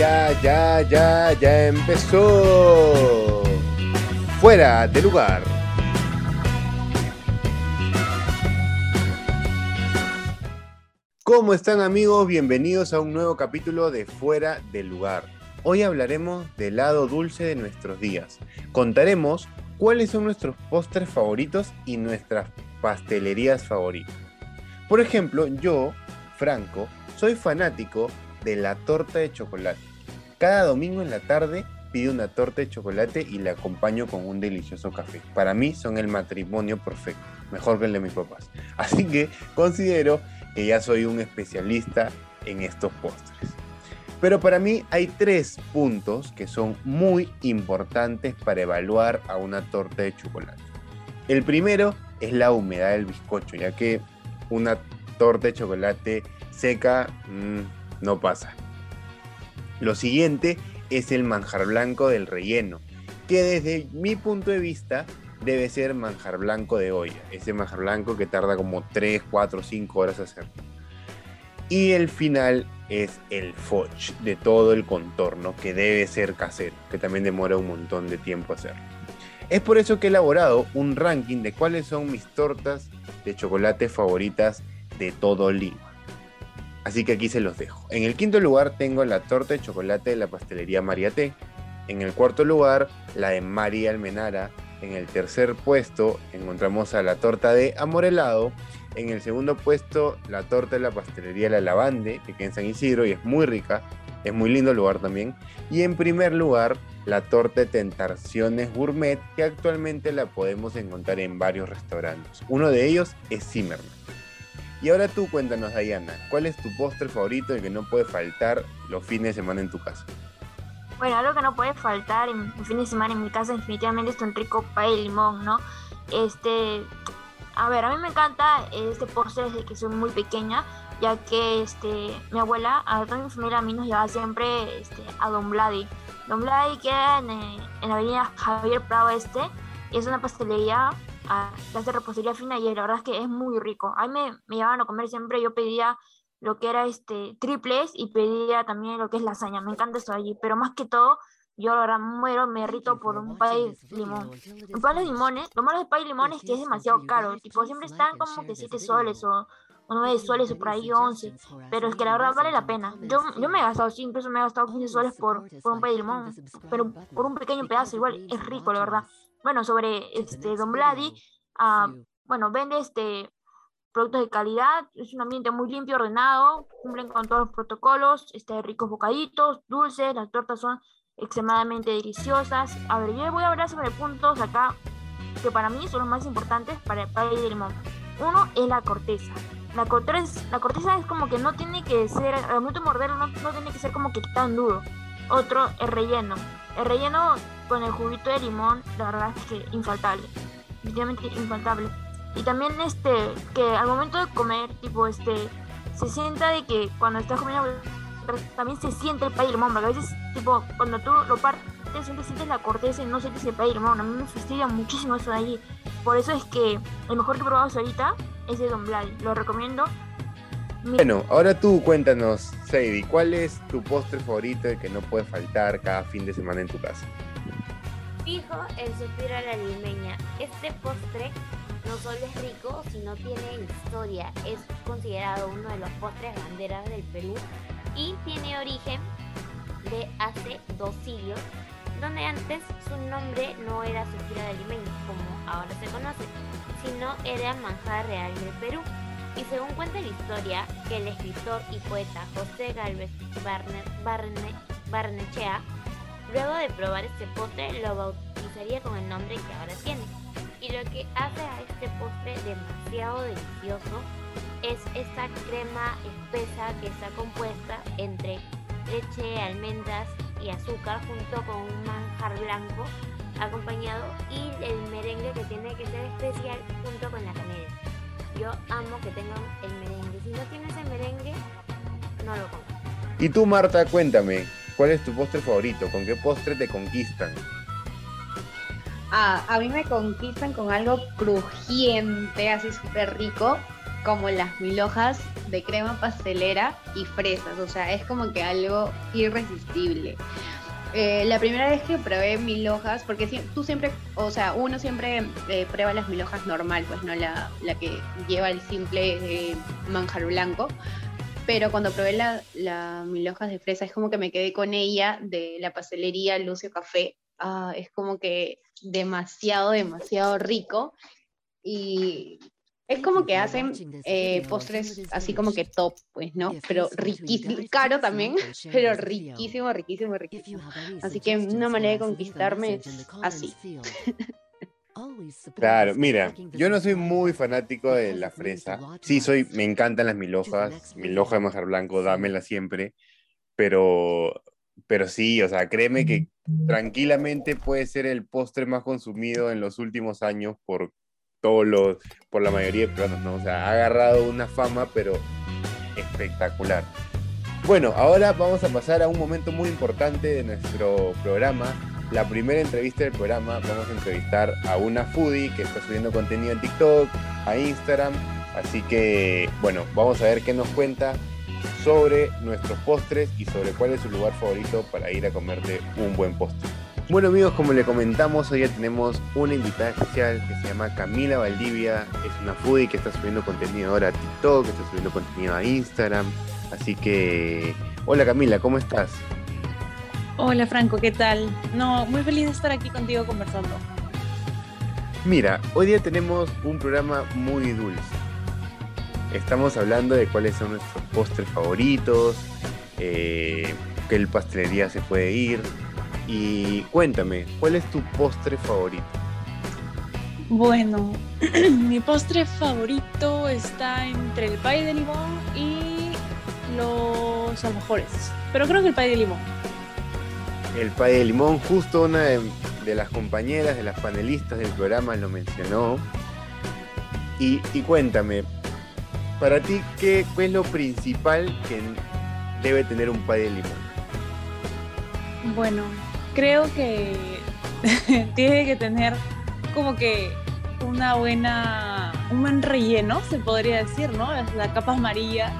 ya, ya, ya, ya empezó. Fuera de lugar. ¿Cómo están amigos? Bienvenidos a un nuevo capítulo de Fuera del lugar. Hoy hablaremos del lado dulce de nuestros días. Contaremos cuáles son nuestros postres favoritos y nuestras pastelerías favoritas. Por ejemplo, yo, Franco, soy fanático de la torta de chocolate. Cada domingo en la tarde pido una torta de chocolate y la acompaño con un delicioso café. Para mí son el matrimonio perfecto, mejor que el de mis papás. Así que considero que ya soy un especialista en estos postres. Pero para mí hay tres puntos que son muy importantes para evaluar a una torta de chocolate. El primero es la humedad del bizcocho, ya que una torta de chocolate seca mmm, no pasa. Lo siguiente es el manjar blanco del relleno, que desde mi punto de vista debe ser manjar blanco de olla, ese manjar blanco que tarda como 3, 4, 5 horas hacerlo. Y el final es el fudge de todo el contorno, que debe ser casero, que también demora un montón de tiempo hacerlo. Es por eso que he elaborado un ranking de cuáles son mis tortas de chocolate favoritas de todo Lima. Así que aquí se los dejo. En el quinto lugar tengo la torta de chocolate de la pastelería Mariaté. En el cuarto lugar, la de María Almenara. En el tercer puesto encontramos a la torta de Amorelado. En el segundo puesto, la torta de la pastelería La Lavande, que queda en San Isidro y es muy rica. Es muy lindo el lugar también. Y en primer lugar, la torta de Tentaciones Gourmet, que actualmente la podemos encontrar en varios restaurantes. Uno de ellos es Zimmerman. Y ahora tú cuéntanos, Diana, ¿cuál es tu postre favorito y que no puede faltar los fines de semana en tu casa? Bueno, algo que no puede faltar en el fin de semana en mi casa definitivamente es un rico pay de limón, ¿no? Este, a ver, a mí me encanta este postre desde que soy muy pequeña, ya que este, mi abuela, a toda mi familia a mí nos llevaba siempre este, a Don Vladi. Don Vladi queda en, eh, en la avenida Javier Prado Este y es una pastelería a hacer repostería fina y la verdad es que es muy rico. A mí me, me llevaban a comer siempre, yo pedía lo que era este triples y pedía también lo que es lasaña, me encanta eso allí, pero más que todo, yo la verdad muero, me rito por un pay limón. Un pay de limones, lo malo de pay limón es que es demasiado caro, tipo siempre están como que 7 soles o 9 soles o por ahí 11, pero es que la verdad vale la pena. Yo, yo me he gastado, sí, incluso me he gastado 15 soles por, por un pay de limón, pero por un pequeño pedazo igual es rico, la verdad bueno, sobre este Don Vladi, ah, bueno, vende este productos de calidad, es un ambiente muy limpio, ordenado, cumplen con todos los protocolos, este, ricos bocaditos, dulces, las tortas son extremadamente deliciosas. A ver, yo voy a hablar sobre puntos acá que para mí son los más importantes para el pay de limón. Uno es la corteza. La corteza, la corteza es como que no tiene que ser, al momento de morderlo, no, no tiene que ser como que tan duro. Otro, el relleno. El relleno con el juguito de limón, la verdad es que infaltable. Definitivamente infaltable. Y también este, que al momento de comer, tipo, este, se sienta de que cuando estás comiendo, también se siente el pay de limón, porque a veces, tipo, cuando tú lo partes, siempre sientes la corteza y no sientes el pay de limón. A mí me fastidia muchísimo eso de allí. Por eso es que el mejor que he probado ahorita es de Don Vladi. Lo recomiendo. Bueno, ahora tú cuéntanos, Sadie, ¿cuál es tu postre favorito que no puede faltar cada fin de semana en tu casa? Fijo el suspiro a la limeña. Este postre no solo es rico, sino tiene historia. Es considerado uno de los postres banderas del Perú y tiene origen de hace dos siglos, donde antes su nombre no era suspiro de limeña, como ahora se conoce, sino era manjar real del Perú. Y según cuenta la historia, que el escritor y poeta José Galvez Barnechea, luego de probar este postre, lo bautizaría con el nombre que ahora tiene. Y lo que hace a este postre demasiado delicioso es esta crema espesa que está compuesta entre leche, almendras y azúcar junto con un manjar blanco acompañado y el merengue que tiene que ser especial junto con la canela yo amo que tengan el merengue. Si no tienes el merengue, no lo comas. Y tú, Marta, cuéntame, ¿cuál es tu postre favorito? ¿Con qué postre te conquistan? Ah, a mí me conquistan con algo crujiente, así súper rico, como las mil hojas de crema pastelera y fresas, o sea, es como que algo irresistible. Eh, la primera vez que probé mil hojas, porque tú siempre, o sea, uno siempre eh, prueba las mil hojas normal, pues no la, la que lleva el simple eh, manjar blanco. Pero cuando probé la, la mil hojas de fresa, es como que me quedé con ella de la pastelería Lucio Café. Ah, es como que demasiado, demasiado rico. Y es como que hacen eh, postres así como que top, pues, ¿no? Pero riquísimo, caro también, pero riquísimo, riquísimo, riquísimo. Así que una manera de conquistarme es así. Claro, mira, yo no soy muy fanático de la fresa. Sí, soy, me encantan las mil hojas, mil hojas de manjar blanco, dámela siempre. Pero, pero sí, o sea, créeme que tranquilamente puede ser el postre más consumido en los últimos años por todos los, por la mayoría de peruanos, ¿no? O sea, ha agarrado una fama, pero espectacular. Bueno, ahora vamos a pasar a un momento muy importante de nuestro programa. La primera entrevista del programa, vamos a entrevistar a una foodie que está subiendo contenido en TikTok, a Instagram. Así que, bueno, vamos a ver qué nos cuenta sobre nuestros postres y sobre cuál es su lugar favorito para ir a comerte un buen postre. Bueno amigos, como le comentamos, hoy ya tenemos una invitada especial que se llama Camila Valdivia. Es una foodie que está subiendo contenido ahora a TikTok, que está subiendo contenido a Instagram. Así que, hola Camila, ¿cómo estás? Hola Franco, ¿qué tal? No, muy feliz de estar aquí contigo conversando. Mira, hoy día tenemos un programa muy dulce. Estamos hablando de cuáles son nuestros postres favoritos, eh, qué pastelería se puede ir, y cuéntame, ¿cuál es tu postre favorito? Bueno, mi postre favorito está entre el pay de limón y los alfajores. Pero creo que el pay de limón. El pay de limón, justo una de, las compañeras, de las panelistas del programa lo mencionó. Y, cuéntame, para ti, ¿qué, ¿qué es lo principal que debe tener un pay de limón? Bueno, creo que tiene que tener como que una buena, un buen relleno, se podría decir, ¿no? La capa amarilla,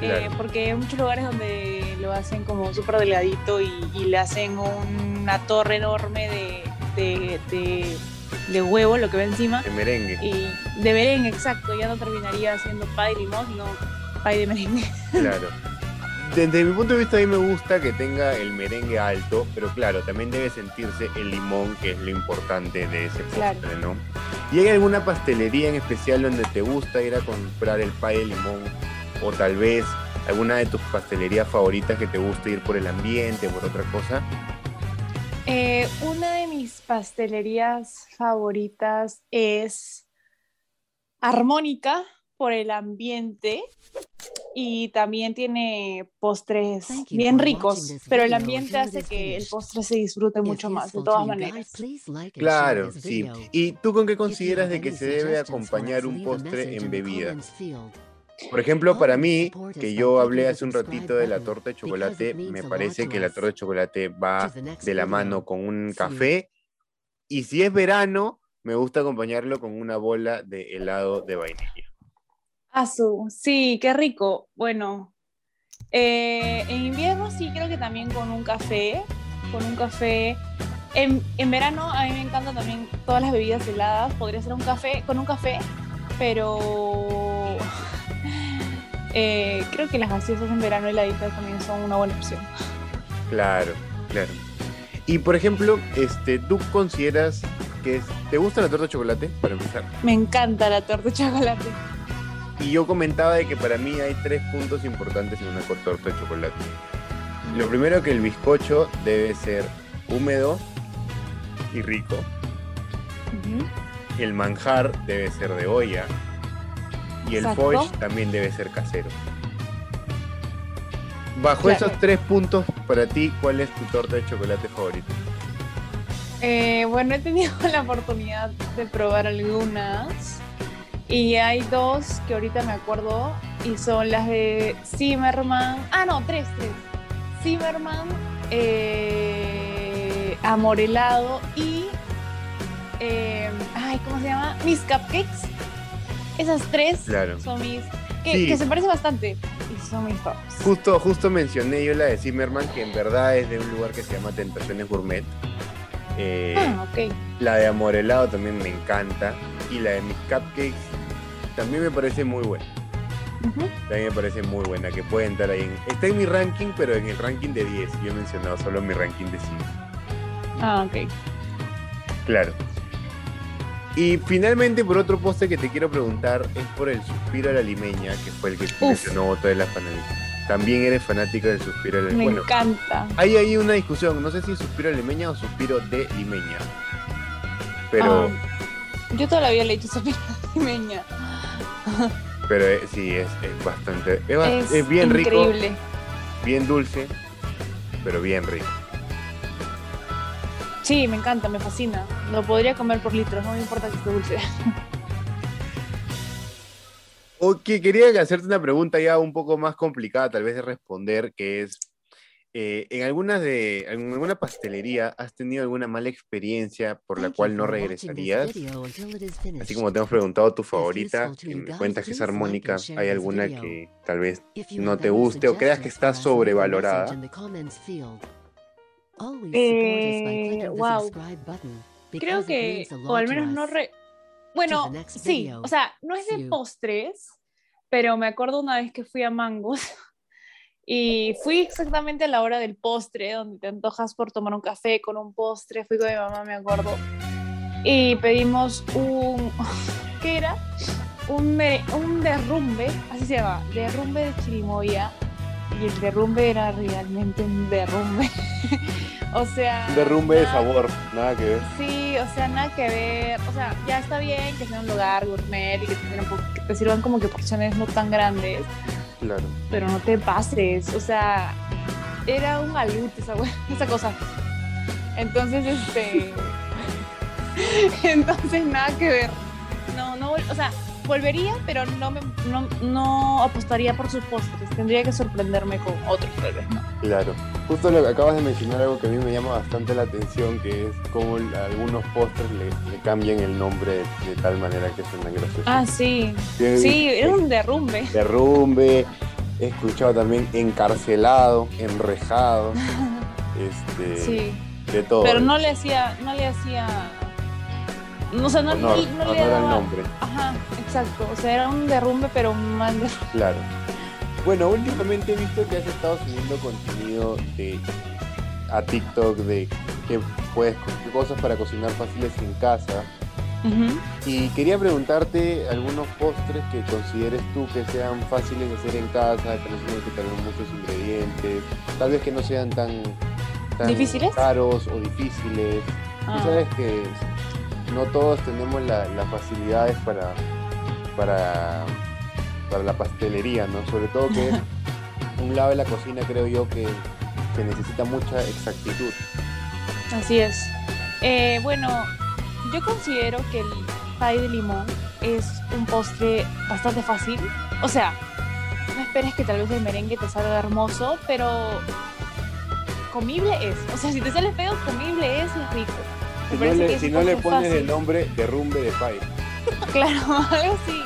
eh, porque hay muchos lugares donde lo hacen como súper delgadito y, le hacen una torre enorme de, de, huevo, lo que ve encima. De merengue. Y de merengue, exacto, ya no terminaría siendo pay de limón, sino pay de merengue. Claro. Desde mi punto de vista a mí me gusta que tenga el merengue alto, pero claro, también debe sentirse el limón, que es lo importante de ese postre, ¿no? ¿Y hay alguna pastelería en especial donde te gusta ir a comprar el pay de limón? O tal vez alguna de tus pastelerías favoritas que te gusta ir por el ambiente, por otra cosa? Eh, una de mis pastelerías favoritas es Armónica por el ambiente y también tiene postres bien ricos, pero el ambiente hace que el postre se disfrute mucho más, de todas maneras. Claro, sí. ¿Y tú con qué consideras de que se debe acompañar un postre en bebida? Por ejemplo, para mí, que yo hablé hace un ratito de la torta de chocolate, me parece que la torta de chocolate va de la mano con un café y si es verano, me gusta acompañarlo con una bola de helado de vainilla. Azul, sí, qué rico. Bueno, eh, en invierno sí creo que también con un café, con un café. En, verano a mí me encantan también todas las bebidas heladas. Podría ser un café, con un café, pero eh, creo que las gaseosas en verano heladitas también son una buena opción. Claro, claro. Y por ejemplo, este, ¿tú consideras que te gusta la torta de chocolate para empezar? Me encanta la torta de chocolate. Y yo comentaba de que para mí hay tres puntos importantes en una torta de chocolate. Lo primero que el bizcocho debe ser húmedo y rico. El manjar debe ser de olla. Y el foie también debe ser casero. Bajo esos tres puntos, para ti, ¿cuál es tu torta de chocolate favorita? Eh, bueno, he tenido la oportunidad de probar algunas. Y hay dos que ahorita me acuerdo y son las de Zimmerman. Ah, no, tres, tres. Zimmerman, eh, Amorelado y. Eh, ay, ¿cómo se llama? Mis Cupcakes. Esas tres Claro. son mis. Que, Sí. que se parecen bastante. Y son mis favoritos. Justo, justo mencioné yo la de Zimmerman, que en verdad es de un lugar que se llama Tentaciones Gourmet. Eh, Ah, ok. La de Amorelado también me encanta. Y la de mis cupcakes también me parece muy buena. También me parece muy buena, que puede entrar ahí. En, está en mi ranking, pero en el ranking de 10. Yo he mencionado solo mi ranking de 5. Ah, ok. Claro. Y finalmente, por otro postre que te quiero preguntar, es por el suspiro a la limeña, que fue el que mencionó de las fanáticas. También eres fanática del suspiro a la Me. Bueno, encanta. hay ahí una discusión, no sé si es suspiro a la limeña o suspiro de limeña. Pero, Ah, yo toda la vida le he dicho Sofía limeña. pero eh, sí, es, es bastante. Es, ba- Es, es rico, increíble. bien dulce, pero bien rico. Sí, me encanta, me fascina. Lo podría comer por litros, no me importa que esté dulce. Ok, quería hacerte una pregunta ya un poco más complicada, tal vez de responder, que es, eh, ¿en algunas de, en alguna pastelería has tenido alguna mala experiencia por la cual no regresarías? Así como te hemos preguntado tu favorita, y me cuentas que es armónica, ¿hay alguna que tal vez no te guste o creas que está sobrevalorada? Eh, wow. Creo que, o al menos no re... Bueno, sí, o sea, no es de postres, pero me acuerdo una vez que fui a Mangos y fui exactamente a la hora del postre, donde te antojas por tomar un café con un postre, fui con mi mamá, me acuerdo, y pedimos un, ¿qué era? Un, un derrumbe, así se llama, derrumbe de chirimoya, y el derrumbe era realmente un derrumbe. o sea... Derrumbe de nada- sabor, nada que ver. Sí, o sea, nada que ver. O sea, ya está bien que sea un lugar gourmet y que te, que te sirvan como que porciones no tan grandes, Claro. pero no te pases. O sea, era un alut esa, esa cosa. Entonces, este. Entonces, nada que ver. No, no, o sea, volvería, pero no, me, no, no apostaría por sus postres. Tendría que sorprenderme con otros, tal vez, ¿no? Claro. Justo lo que acabas de mencionar algo que a mí me llama bastante la atención, que es cómo algunos postres le, le cambian el nombre de, de tal manera que suena gracioso. Ah, sí. Tiene- Sí, era un derrumbe. derrumbe, he escuchado también encarcelado, enrejado, este, Sí. de todo. Pero no le hacía, no le hacía, o sea, no, no- Honor, no le al daba, nombre, ajá, exacto, o sea, era un derrumbe, pero derrumbe. claro. Bueno, últimamente he visto que has estado subiendo contenido de a TikTok de qué puedes cosas para cocinar fáciles en casa. Y quería preguntarte algunos postres que consideres tú que sean fáciles de hacer en casa, que no tengan que tener muchos ingredientes, tal vez que no sean tan, tan ¿Difíciles? caros o difíciles. Ah, Tú sabes que no todos tenemos la- las facilidades para, para, para la pastelería, ¿no? Sobre todo que un lado de la cocina creo yo que se necesita mucha exactitud. así es. Eh, bueno, yo considero que el pie de limón es un postre bastante fácil. O sea, no esperes que tal vez el merengue te salga hermoso, pero comible es. O sea, si te sale feo, comible es y rico. Si no le, si no le pones fácil. el nombre derrumbe de pie. Claro, algo así.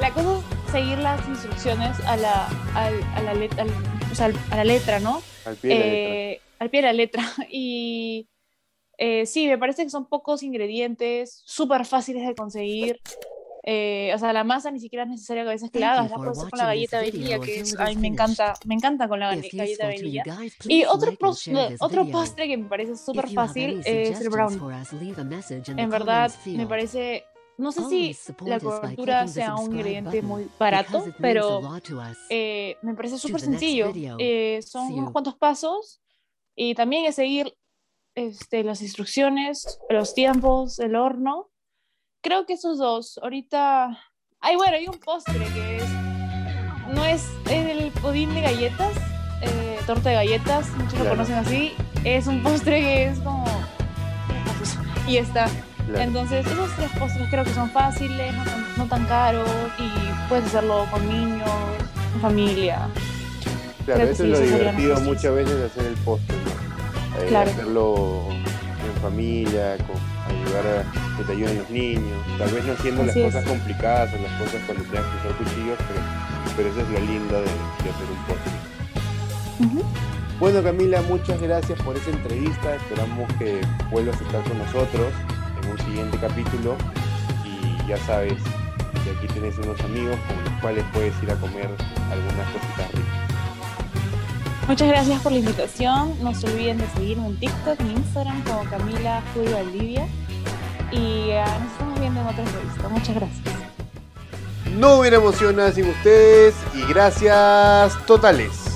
La cosa es seguir las instrucciones a la, a la, let- al- o sea, a la letra, ¿no? Al pie de la letra. Eh, al pie de la letra. Y eh, sí, me parece que son pocos ingredientes, súper fáciles de conseguir. Eh, o sea, la masa ni siquiera es necesario que a veces que la hagas, la puedes hacer con la galleta vainilla, que es, ay, me encanta, me encanta con la galleta vainilla. Y otro, otro postre que me parece súper fácil es el brownie. En verdad, me parece, no sé si la cobertura sea un ingrediente muy barato, pero eh, me parece súper sencillo. Eh, son unos cuantos pasos y también es seguir este, las instrucciones, los tiempos, el horno. Creo que esos dos. Ahorita. Ay, bueno, hay un postre que es. No es el pudín de galletas, eh, torta de galletas, muchos lo conocen así. Es un postre que es como. Y está. Claro. Entonces, esos tres postres creo que son fáciles, no tan, no tan caros y puedes hacerlo con niños, en familia. Claro, creo eso sí, es lo divertido muchas veces hacer el postre, ¿no? Eh, Claro. Hacerlo familia, con, ayudar que te ayuden los niños, tal vez no haciendo las es. cosas complicadas o las cosas cuando tengas que usar cuchillos, pero, pero eso es lo lindo de, de hacer un postre. Ujú. Bueno Camila, muchas gracias por esa entrevista, esperamos que vuelvas a estar con nosotros en un siguiente capítulo y ya sabes que aquí tienes unos amigos con los cuales puedes ir a comer algunas cositas ricas. Muchas gracias por la invitación. No se olviden de seguirme en TikTok, en Instagram como Camila Fuy Valdivia. Y ah, nos estamos viendo en otra entrevista. Muchas gracias. No hubiera emoción nada sin ustedes y gracias totales.